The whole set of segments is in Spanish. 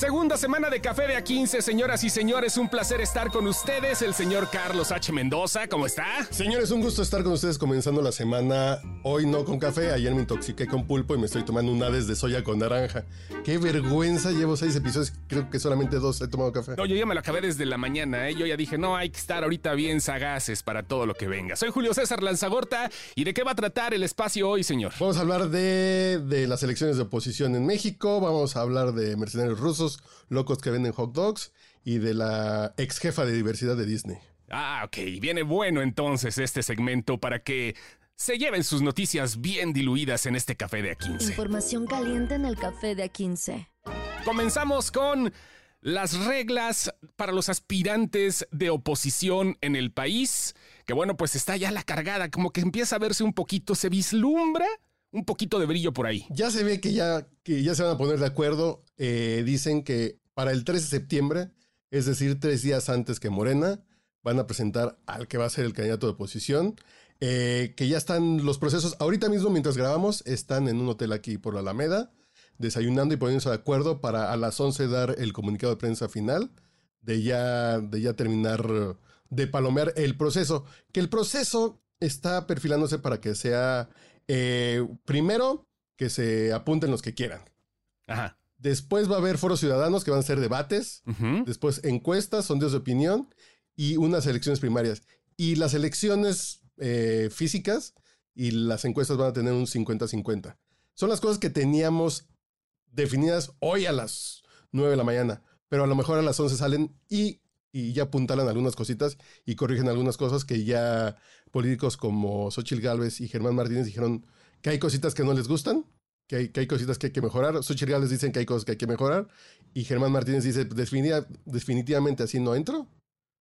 Segunda semana de Café de A15, señoras y señores, un placer estar con ustedes. El señor Carlos H. Mendoza, ¿cómo está? Señores, un gusto estar con ustedes comenzando la semana. Hoy no con café, ayer me intoxiqué con pulpo y me estoy tomando un Hades de soya con naranja. Qué vergüenza, llevo seis episodios, creo que solamente dos he tomado café. No, yo ya me lo acabé desde la mañana, ¿eh? Yo ya dije, no, hay que estar ahorita bien sagaces para todo lo que venga. Soy Julio César Lanzagorta, ¿y de qué va a tratar el espacio hoy, señor? Vamos a hablar de, de las elecciones de oposición en México, vamos a hablar de mercenarios rusos, locos que venden hot dogs y de la ex jefa de diversidad de Disney. Ah, ok, viene bueno entonces este segmento para que se lleven sus noticias bien diluidas en este café de A15. Información caliente en el Café de A15. Comenzamos con las reglas para los aspirantes de oposición en el país, que bueno, pues está ya la cargada, como que empieza a verse un poquito, se vislumbra un poquito de brillo por ahí. Ya se ve que ya, que ya se van a poner de acuerdo. Eh, dicen que para el 13 de septiembre, es decir, tres días antes que Morena, van a presentar al que va a ser el candidato de oposición. eh, que ya están los procesos. Ahorita mismo, mientras grabamos, están en un hotel aquí por la Alameda, desayunando y poniéndose de acuerdo para a las 11 dar el comunicado de prensa final, de ya, de ya terminar de palomear el proceso. Que el proceso está perfilándose para que sea, eh, primero, que se apunten los que quieran. Ajá. Después va a haber foros ciudadanos que van a ser debates. Después encuestas, sondeos de opinión y unas elecciones primarias. Y las elecciones eh, físicas y las encuestas van a tener un 50-50. Son las cosas que teníamos definidas hoy a las 9 de la mañana, pero a lo mejor a las 11 salen y, y ya apuntalan algunas cositas y corrigen algunas cosas que ya políticos como Xochitl Gálvez y Germán Martínez dijeron que hay cositas que no les gustan, que hay, que hay cositas que hay que mejorar. Xochitl Gálvez dicen que hay cosas que hay que mejorar y Germán Martínez dice "Definitiva- definitivamente así no entro,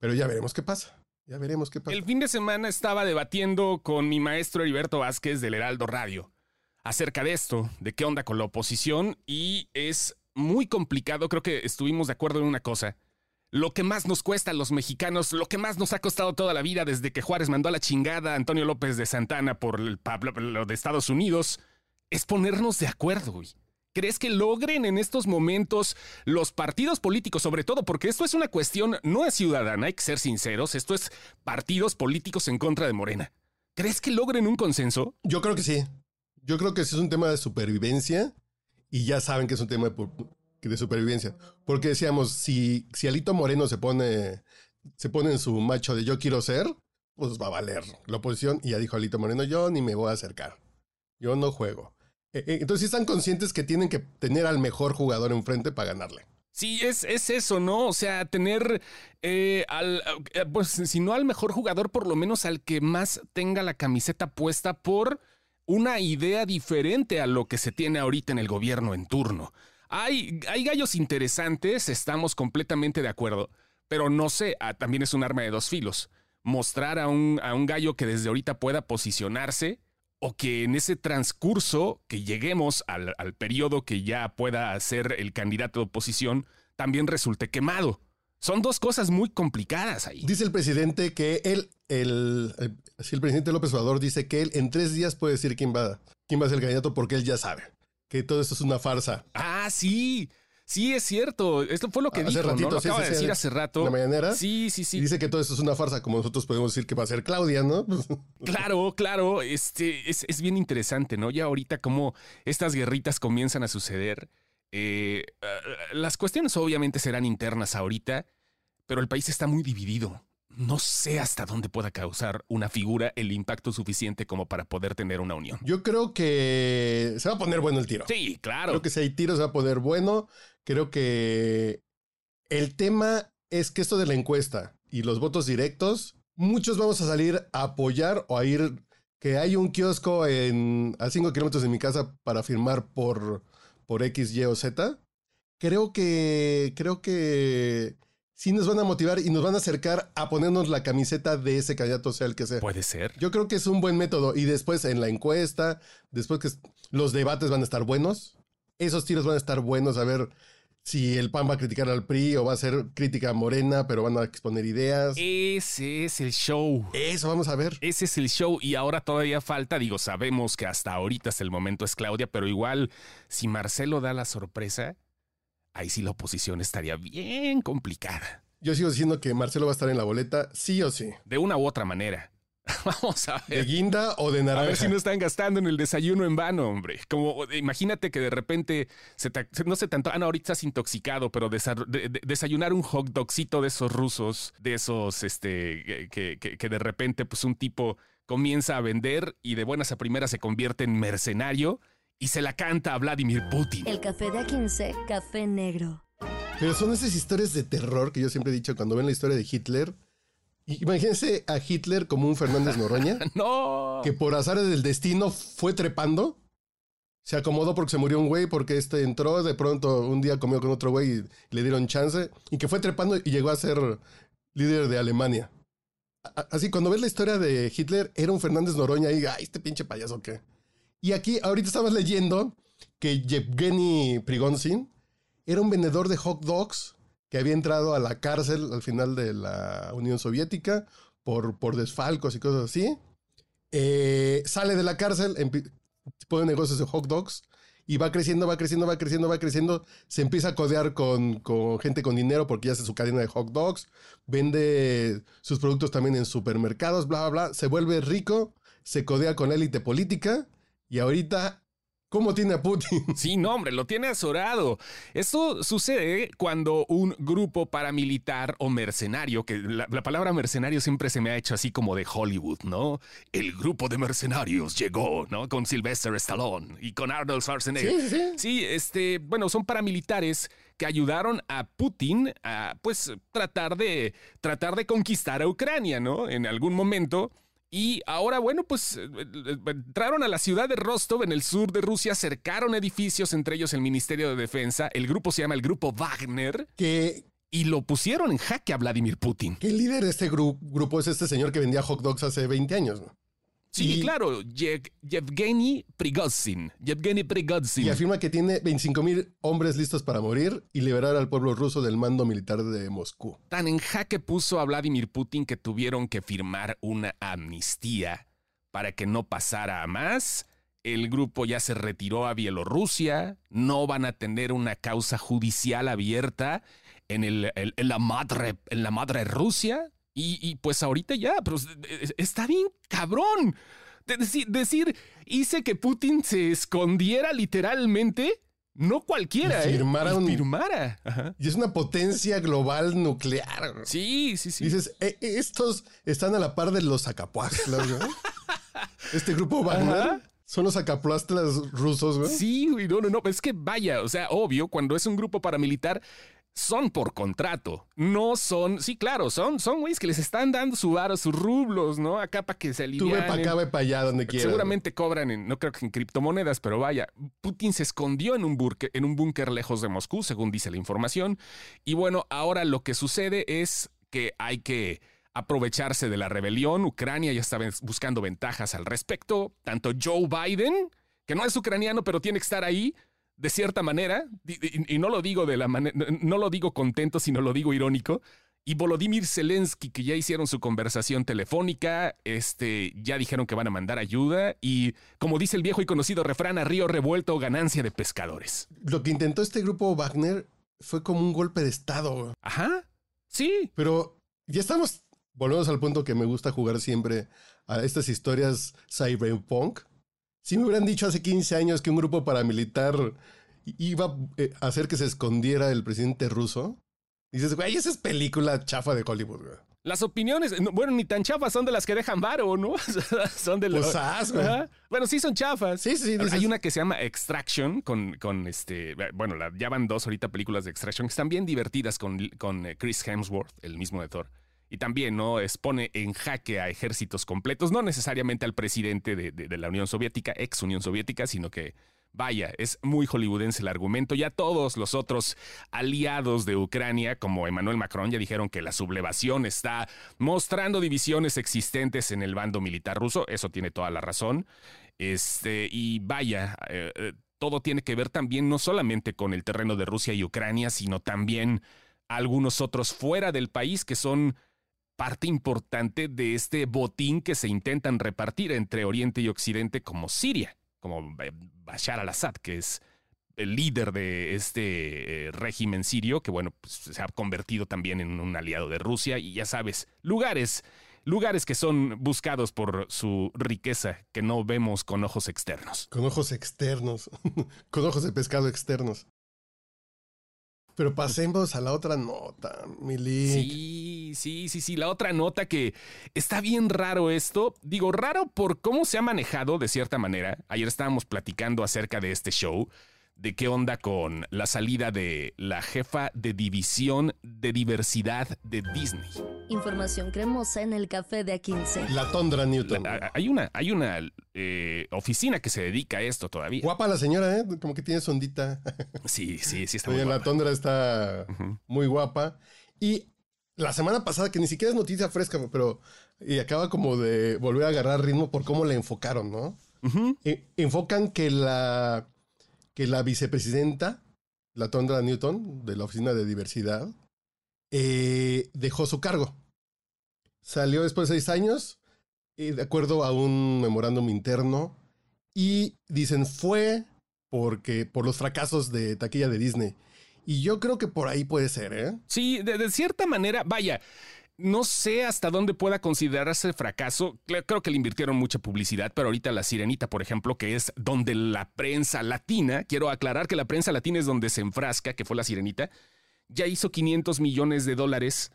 pero ya veremos qué pasa. Ya veremos qué pasa. El fin de semana estaba debatiendo con mi maestro Heriberto Vázquez del Heraldo Radio acerca de esto, de qué onda con la oposición, y es muy complicado, creo que estuvimos de acuerdo en una cosa. Lo que más nos cuesta a los mexicanos, lo que más nos ha costado toda la vida desde que Juárez mandó a la chingada a Antonio López de Santana por el lo de Estados Unidos, es ponernos de acuerdo, güey. ¿Crees que logren en estos momentos los partidos políticos, sobre todo porque esto es una cuestión no es ciudadana, hay que ser sinceros, esto es partidos políticos en contra de Morena? ¿Crees que logren un consenso? Yo creo que sí. Yo creo que sí es un tema de supervivencia y ya saben que es un tema de, de supervivencia. Porque decíamos, si, si Alito Moreno se pone, se pone en su macho de yo quiero ser, pues va a valer la oposición. Y ya dijo Alito Moreno, yo ni me voy a acercar. Yo no juego. Eh, eh, Entonces sí están conscientes que tienen que tener al mejor jugador enfrente para ganarle. Sí, es, es eso, ¿no? O sea, tener eh, al, eh, pues si no al mejor jugador, por lo menos al que más tenga la camiseta puesta por una idea diferente a lo que se tiene ahorita en el gobierno en turno. Hay, gallos interesantes, estamos completamente de acuerdo, pero no sé, ah, también es un arma de dos filos. Mostrar a un, gallo que desde ahorita pueda posicionarse o que en ese transcurso que lleguemos al, periodo que ya pueda ser el candidato de oposición también resulte quemado. Son dos cosas muy complicadas ahí. Dice el presidente que él, el, el presidente López Obrador dice que él en tres días puede decir quién va, quién va a ser el candidato porque él ya sabe que todo esto es una farsa. Ah, sí. Sí, es cierto. Esto fue lo que Hace dijo, ratito, ¿no? Lo sí, acaba sí, de decir hace rato. la mañanera. Sí, sí, Y sí. dice que todo esto es una farsa, como nosotros podemos decir que va a ser Claudia, ¿no? Claro, claro. Este es, es bien interesante, ¿no? Ya ahorita como estas guerritas comienzan a suceder. eh, eh, las cuestiones obviamente serán internas ahorita, pero el país está muy dividido. No sé hasta dónde pueda causar una figura el impacto suficiente como para poder tener una unión. Yo creo que se va a poner bueno el tiro. Sí, claro. Creo que si hay tiro se va a poner bueno. Creo que el tema es que esto de la encuesta y los votos directos, muchos vamos a salir a apoyar o a ir, que hay un kiosco en, a 5 kilómetros de mi casa para firmar por, por X, Y o Z. Creo que, creo que sí nos van a motivar y nos van a acercar a ponernos la camiseta de ese candidato, sea el que sea. Puede ser. Yo creo que es un buen método. Y después en la encuesta, después que los debates van a estar buenos, esos tiros van a estar buenos. A ver, si el PAN va a criticar al PRI o va a ser crítica morena, pero van a exponer ideas. Ese es el show. Eso vamos a ver. Ese es el show y ahora todavía falta, digo, sabemos que hasta ahorita es el momento es Claudia, pero igual si Marcelo da la sorpresa, ahí sí la oposición estaría bien complicada. Yo sigo diciendo que Marcelo va a estar en la boleta, sí o sí. De una u otra manera. Vamos a ver. ¿De guinda o de naranja? A ver si no están gastando en el desayuno en vano, hombre. Como imagínate que de repente se te, no sé tanto, ah, no, ahorita estás intoxicado, pero desa- de- de- desayunar un hot dogcito de esos rusos, de esos, este, que, que- que de repente, pues un tipo comienza a vender y de buenas a primeras se convierte en mercenario y se la canta a Vladimir Putin. El café de A15, café negro. Pero son esas historias de terror que yo siempre he dicho cuando ven la historia de Hitler. Imagínense a Hitler como un Fernández Noroña, No. que por azares del destino fue trepando. Se acomodó porque se murió un güey, porque este entró, de pronto un día comió con otro güey y le dieron chance. Y que fue trepando y llegó a ser líder de Alemania. Así, cuando ves la historia de Hitler, era un Fernández Noroña y, ay, este pinche payaso qué. Y aquí, ahorita estabas leyendo que Yevgeny Prigozhin era un vendedor de hot dogs que había entrado a la cárcel al final de la Unión Soviética por, por desfalcos y cosas así. Eh, sale de la cárcel, pone negocios de hot dogs y va creciendo, va creciendo, va creciendo, va creciendo. Se empieza a codear con, con gente con dinero porque ya hace su cadena de hot dogs. Vende sus productos también en supermercados, bla, bla, bla. Se vuelve rico, se codea con élite política y ahorita, ¿cómo tiene a Putin? Sí, no, hombre, lo tiene azorado. Esto sucede cuando un grupo paramilitar o mercenario, que la, la palabra mercenario siempre se me ha hecho así como de Hollywood, ¿no? El grupo de mercenarios llegó, ¿no? Con Sylvester Stallone y con Arnold Schwarzenegger. Sí, sí. Sí, este, bueno, son paramilitares que ayudaron a Putin a, pues, tratar de, tratar de conquistar a Ucrania, ¿no? En algún momento. Y ahora, bueno, pues eh, eh, entraron a la ciudad de Rostov en el sur de Rusia, cercaron edificios, entre ellos el Ministerio de Defensa. El grupo se llama el Grupo Wagner Que, y lo pusieron en jaque a Vladimir Putin. el líder de este gru- grupo es este señor que vendía hot dogs hace 20 años. ¿no? Sí, Y- claro, Ye- Yevgeny Prigozhin. Yevgeny Prigozhin. Y afirma que tiene 25 mil hombres listos para morir y liberar al pueblo ruso del mando militar de Moscú. Tan en jaque puso a Vladimir Putin que tuvieron que firmar una amnistía para que no pasara a más. El grupo ya se retiró a Bielorrusia, no van a tener una causa judicial abierta en, el- el- en la, madre, en la madre Rusia. Y, y pues ahorita ya, pero es- es- está bien cabrón. De- deci- decir, hice que Putin se escondiera literalmente, no cualquiera. Y ¿eh? firmara Y firmara. Ajá. Y es una potencia global nuclear. Sí, sí, sí. Dices, "Eh, eh, estos están a la par de los Zacapuastlas, ¿no? Este grupo Wagner Ajá. son los Zacapuastlas rusos, güey. Sí, güey, no, no, no, es que vaya, o sea, obvio, cuando es un grupo paramilitar, son por contrato, no son, sí, claro, son, son güeyes que les están dando su varo, sus rublos, ¿no? Acá para que se Tú ve alivianen. para acá, ve para allá, donde quieras. Seguramente cobran en, no creo que en criptomonedas, pero vaya, Putin se escondió en un, burque- en un búnker lejos de Moscú, según dice la información. Y bueno, ahora lo que sucede es que hay que aprovecharse de la rebelión. Ucrania ya está buscando ventajas al respecto. Tanto Joe Biden, que no es ucraniano, pero tiene que estar ahí. De cierta manera, y, no lo digo de la manera, no lo digo contento, sino lo digo irónico, y Volodymyr Zelensky, que ya hicieron su conversación telefónica, este, ya dijeron que van a mandar ayuda y, como dice el viejo y conocido refrán, a río revuelto, ganancia de pescadores. Lo que intentó este grupo Wagner fue como un golpe de estado. Ajá, sí, Pero ya estamos, volvemos al punto que me gusta jugar siempre a estas historias cyberpunk. Si me hubieran dicho hace 15 años que un grupo paramilitar iba eh, a hacer que se escondiera el presidente ruso, dices, güey, esa es película chafa de Hollywood, güey. las opiniones, no, bueno, ni tan chafas son de las que dejan varo, ¿no? son de los... Pues. Bueno, sí son chafas. Sí, sí, dices, Hay una que se llama Extraction con, con este, bueno, la, ya van dos ahorita películas de Extraction que están bien divertidas con, con eh, Chris Hemsworth, el mismo de Thor. Y también, ¿no? Expone en jaque a ejércitos completos, no necesariamente al presidente de, la Unión Soviética, ex Unión Soviética, sino que, vaya, es muy hollywoodense el argumento. Ya todos los otros aliados de Ucrania, como Emmanuel Macron, ya dijeron que la sublevación está mostrando divisiones existentes en el bando militar ruso. Eso tiene toda la razón. Este, y vaya, eh, eh, todo tiene que ver también no solamente con el terreno de Rusia y Ucrania, sino también algunos otros fuera del país que son parte importante de este botín que se intentan repartir entre Oriente y Occidente como Siria, como Bashar al-Assad, que es el líder de este eh, régimen sirio, que bueno, pues, se ha convertido también en un aliado de Rusia y ya sabes, lugares, lugares que son buscados por su riqueza que no vemos con ojos externos. Con ojos externos, con ojos de pescado externos. Pero pasemos a la otra nota, Mili. Sí, sí, sí, sí. La otra nota que está bien raro esto. Digo, raro por cómo se ha manejado de cierta manera. Ayer estábamos platicando acerca de este show de qué onda con la salida de la jefa de división de diversidad de Disney. Información cremosa en el café de A15. La Tondra Newton. hay una, hay una eh, oficina que se dedica a esto todavía. Guapa la señora, ¿eh? Como que tiene sondita. Sí, sí, sí está muy La Tondra está muy guapa. Y la semana pasada, que ni siquiera es noticia fresca, pero y acaba como de volver a agarrar ritmo por cómo la enfocaron, ¿no? E, enfocan que la que la vicepresidenta, la Tondra Newton, de la Oficina de Diversidad, eh, dejó su cargo. Salió después de seis años, eh, de acuerdo a un memorándum interno, y dicen fue porque por los fracasos de taquilla de Disney. Y yo creo que por ahí puede ser, ¿eh? Sí, de cierta manera, vaya, no sé hasta dónde pueda considerarse fracaso. Creo que le invirtieron mucha publicidad, pero ahorita la Sirenita, por ejemplo, que es donde la prensa latina, quiero aclarar que la prensa latina es donde se enfrasca, que fue la Sirenita, ya hizo 500 millones de dólares.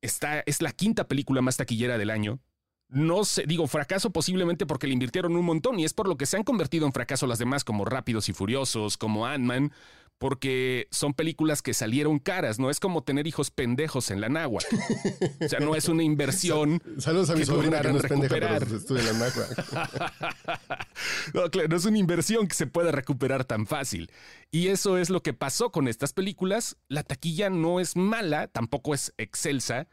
Está, es la quinta película más taquillera del año. No sé, digo fracaso posiblemente porque le invirtieron un montón y es por lo que se han convertido en fracaso las demás como Rápidos y Furiosos, como Ant-Man, porque son películas que salieron caras, no es como tener hijos pendejos en la náhuatl. O sea, no es una inversión. Saludos a mi sobrina que no es pendeja, pero en la no, claro, no es una inversión que se pueda recuperar tan fácil. Y eso es lo que pasó con estas películas. La taquilla no es mala, tampoco es excelsa,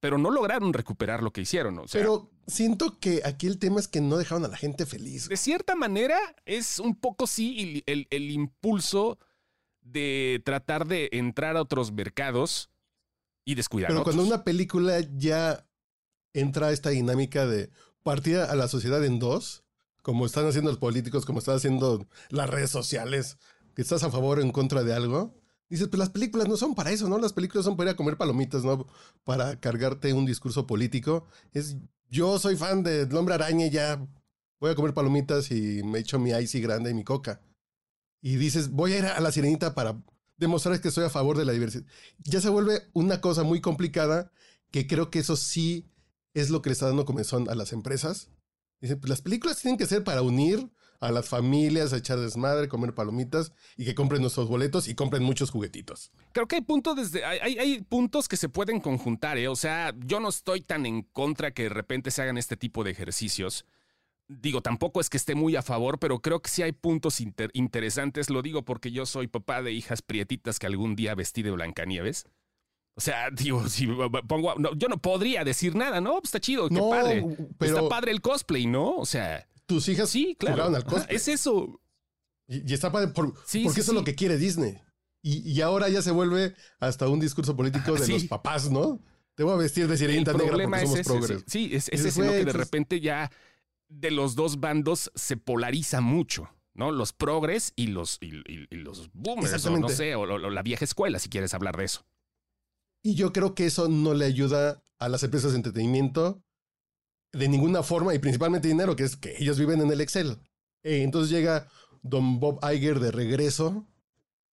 pero no lograron recuperar lo que hicieron. pero siento que aquí el tema es que no dejaron a la gente feliz. De cierta manera, es un poco sí el, el impulso de tratar de entrar a otros mercados y descuidar. Pero cuando una película ya entra a esta dinámica de partir a la sociedad en dos, como están haciendo los políticos, como están haciendo las redes sociales, que estás a favor o en contra de algo, dices, pues las películas no son para eso, ¿no? Las películas son para ir a comer palomitas, ¿no? Para cargarte un discurso político. Es, yo soy fan del hombre araña y ya voy a comer palomitas y me echo mi icy grande y mi coca y dices, voy a ir a la sirenita para demostrar que estoy a favor de la diversidad. Ya se vuelve una cosa muy complicada que creo que eso sí es lo que le está dando comezón a las empresas. Dicen, pues las películas tienen que ser para unir a las familias, a echar desmadre, comer palomitas y que compren nuestros boletos y compren muchos juguetitos. Creo que hay puntos desde hay, hay, puntos que se pueden conjuntar, ¿eh? o sea, yo no estoy tan en contra que de repente se hagan este tipo de ejercicios digo, tampoco es que esté muy a favor, pero creo que sí hay puntos interesantes. Lo digo porque yo soy papá de hijas prietitas que algún día vestí de Blancanieves. O sea, digo, si pongo. yo no podría decir nada, ¿no? Pues está chido, qué padre. Pero está padre el cosplay, ¿no? O sea. Tus hijas sí, claro. al cosplay. Es eso. Y, está padre porque eso es lo que quiere Disney. Y, ahora ya se vuelve hasta un discurso político de los papás, ¿no? Te voy a vestir de sirenita negra porque somos progres. Sí, es, es ese, que de repente ya de los dos bandos se polariza mucho. ¿no? Los progres y los, y, los boomers, o no sé, o, la vieja escuela, si quieres hablar de eso. Y yo creo que eso no le ayuda a las empresas de entretenimiento de ninguna forma, y principalmente dinero, que es que ellos viven en el Excel. Eh, entonces llega Don Bob Iger de regreso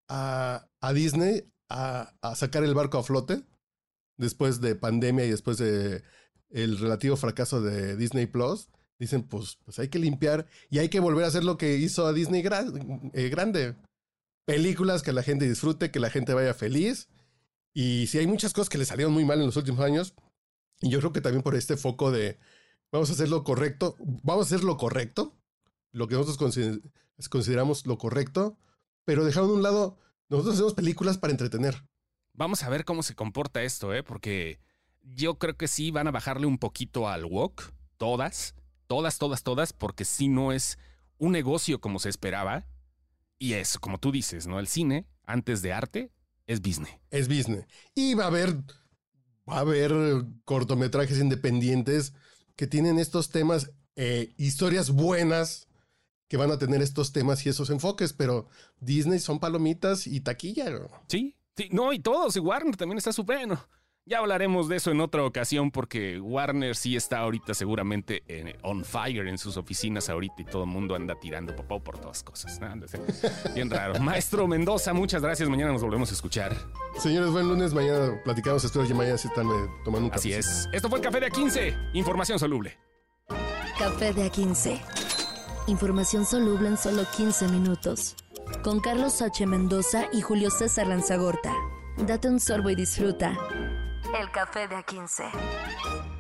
a, Disney a, a, sacar el barco a flote después de pandemia y después de el relativo fracaso de Disney Plus dicen, pues, pues hay que limpiar y hay que volver a hacer lo que hizo a Disney eh, grande. Películas que la gente disfrute, que la gente vaya feliz. Y si hay muchas cosas que le salieron muy mal en los últimos años, y yo creo que también por este foco de vamos a hacer lo correcto, vamos a hacer lo correcto, lo que nosotros consideramos lo correcto, pero dejaron a un lado, nosotros hacemos películas para entretener. Vamos a ver cómo se comporta esto, ¿eh? Porque yo creo que sí van a bajarle un poquito al walk, todas, todas, todas, todas, porque si no es un negocio como se esperaba. Y eso, como tú dices, ¿no? El cine, antes de arte, es business. Es business. Y va a haber, va a haber cortometrajes independientes que tienen estos temas, eh, historias buenas que van a tener estos temas y esos enfoques, pero Disney son palomitas y taquilla. Sí, sí, no, y todos, y Warner también está súper bueno. Ya hablaremos de eso en otra ocasión porque Warner sí está ahorita seguramente en, on fire en sus oficinas ahorita y todo el mundo anda tirando popó por todas cosas. Bien raro. Maestro Mendoza, muchas gracias. Mañana nos volvemos a escuchar. Señores, buen lunes. Mañana platicamos. Espero que mañana sí están eh, tomando un café. Así es. Esto fue el Café de A15. Información soluble. Café de A15. Información soluble en solo 15 minutos. Con Carlos H. Mendoza y Julio César Lanzagorta. Date un sorbo y disfruta. El café de A15.